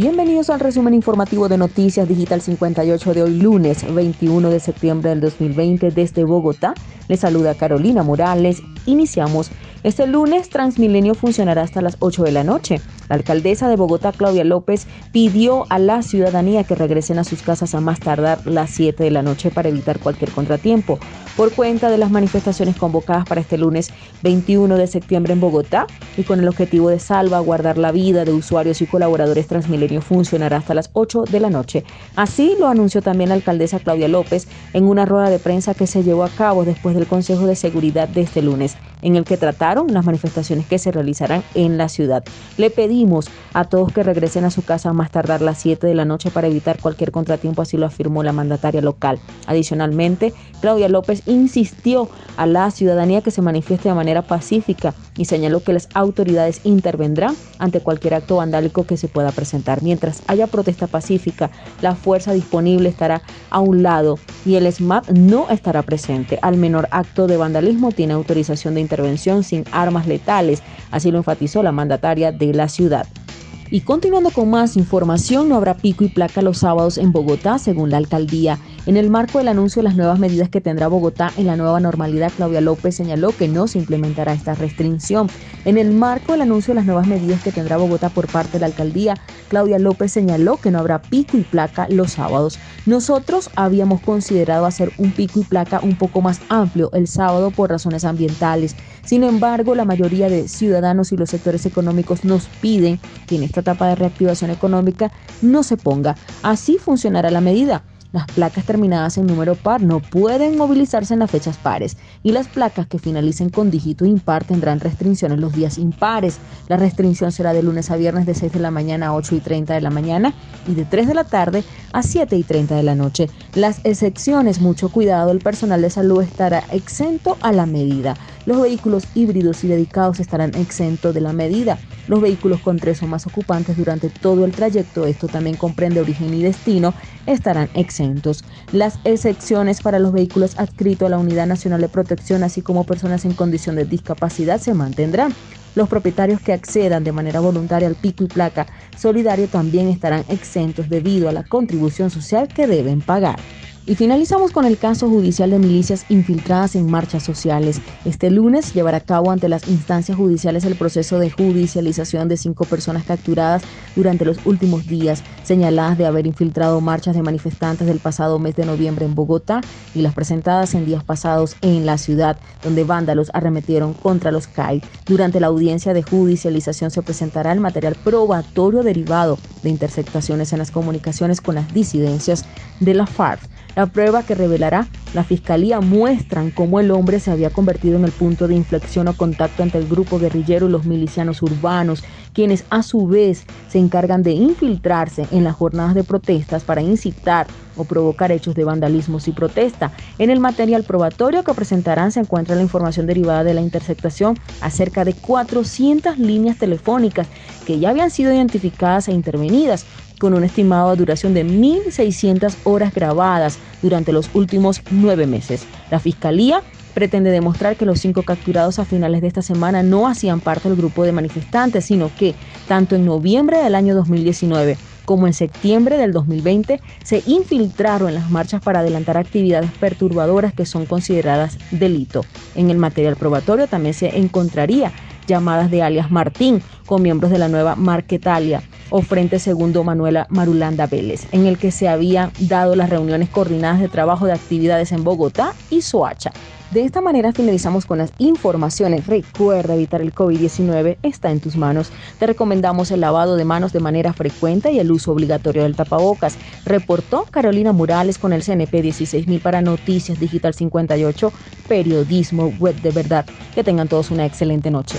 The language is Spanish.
Bienvenidos al resumen informativo de Noticias Digital 58 de hoy lunes 21 de septiembre del 2020 desde Bogotá. Les saluda Carolina Morales. Iniciamos. Este lunes Transmilenio funcionará hasta las 8 de la noche. La alcaldesa de Bogotá, Claudia López, pidió a la ciudadanía que regresen a sus casas a más tardar las 7 de la noche para evitar cualquier contratiempo. Por cuenta de las manifestaciones convocadas para este lunes 21 de septiembre en Bogotá y con el objetivo de salvaguardar la vida de usuarios y colaboradores Transmilenio funcionará hasta las 8 de la noche. Así lo anunció también la alcaldesa Claudia López en una rueda de prensa que se llevó a cabo después del Consejo de Seguridad de este lunes, en el que trataron las manifestaciones que se realizarán en la ciudad. Le pedí a todos que regresen a su casa a más tardar las 7 de la noche para evitar cualquier contratiempo, así lo afirmó la mandataria local. Adicionalmente, Claudia López insistió a la ciudadanía que se manifieste de manera pacífica y señaló que las autoridades intervendrán ante cualquier acto vandálico que se pueda presentar. Mientras haya protesta pacífica, la fuerza disponible estará a un lado y el SMAP no estará presente. Al menor acto de vandalismo tiene autorización de intervención sin armas letales, así lo enfatizó la mandataria de la ciudad. ciudad. Y continuando con más información, no habrá pico y placa los sábados en Bogotá, según la alcaldía. En el marco del anuncio de las nuevas medidas que tendrá Bogotá en la nueva normalidad, Claudia López señaló que no se implementará esta restricción. En el marco del anuncio de las nuevas medidas que tendrá Bogotá por parte de la alcaldía, Claudia López señaló que no habrá pico y placa los sábados. Nosotros habíamos considerado hacer un pico y placa un poco más amplio el sábado por razones ambientales. Sin embargo, la mayoría de ciudadanos y los sectores económicos nos piden que en etapa de reactivación económica no se ponga. Así funcionará la medida. Las placas terminadas en número par no pueden movilizarse en las fechas pares y las placas que finalicen con dígito impar tendrán restricciones los días impares. La restricción será de lunes a viernes de 6 de la mañana a 8 y 30 de la mañana y de 3 de la tarde a 7 y 30 de la noche. Las excepciones, mucho cuidado, el personal de salud estará exento a la medida. Los vehículos híbridos y dedicados estarán exentos de la medida. Los vehículos con tres o más ocupantes durante todo el trayecto, esto también comprende origen y destino, estarán exentos. Las excepciones para los vehículos adscritos a la Unidad Nacional de Protección, así como personas en condición de discapacidad, se mantendrán. Los propietarios que accedan de manera voluntaria al pico y placa solidario también estarán exentos debido a la contribución social que deben pagar. Y finalizamos con el caso judicial de milicias infiltradas en marchas sociales. Este lunes llevará a cabo ante las instancias judiciales el proceso de judicialización de cinco personas capturadas durante los últimos días, señaladas de haber infiltrado marchas de manifestantes del pasado mes de noviembre en Bogotá y las presentadas en días pasados en la ciudad, donde vándalos arremetieron contra los CAI. Durante la audiencia de judicialización se presentará el material probatorio derivado de interceptaciones en las comunicaciones con las disidencias de la FARC. La prueba que revelará la fiscalía muestran cómo el hombre se había convertido en el punto de inflexión o contacto entre el grupo guerrillero y los milicianos urbanos, quienes a su vez se encargan de infiltrarse en las jornadas de protestas para incitar o provocar hechos de vandalismo y protesta. En el material probatorio que presentarán se encuentra la información derivada de la interceptación acerca de 400 líneas telefónicas que ya habían sido identificadas e intervenidas con una estimada duración de 1.600 horas grabadas durante los últimos nueve meses. La Fiscalía pretende demostrar que los cinco capturados a finales de esta semana no hacían parte del grupo de manifestantes, sino que tanto en noviembre del año 2019 como en septiembre del 2020 se infiltraron en las marchas para adelantar actividades perturbadoras que son consideradas delito. En el material probatorio también se encontraría llamadas de alias Martín con miembros de la nueva Marquetalia o Frente Segundo Manuela Marulanda Vélez, en el que se habían dado las reuniones coordinadas de trabajo de actividades en Bogotá y Soacha. De esta manera finalizamos con las informaciones. Recuerda evitar el COVID-19, está en tus manos. Te recomendamos el lavado de manos de manera frecuente y el uso obligatorio del tapabocas. Reportó Carolina Morales con el CNP 16000 para Noticias Digital 58, periodismo web de verdad. Que tengan todos una excelente noche.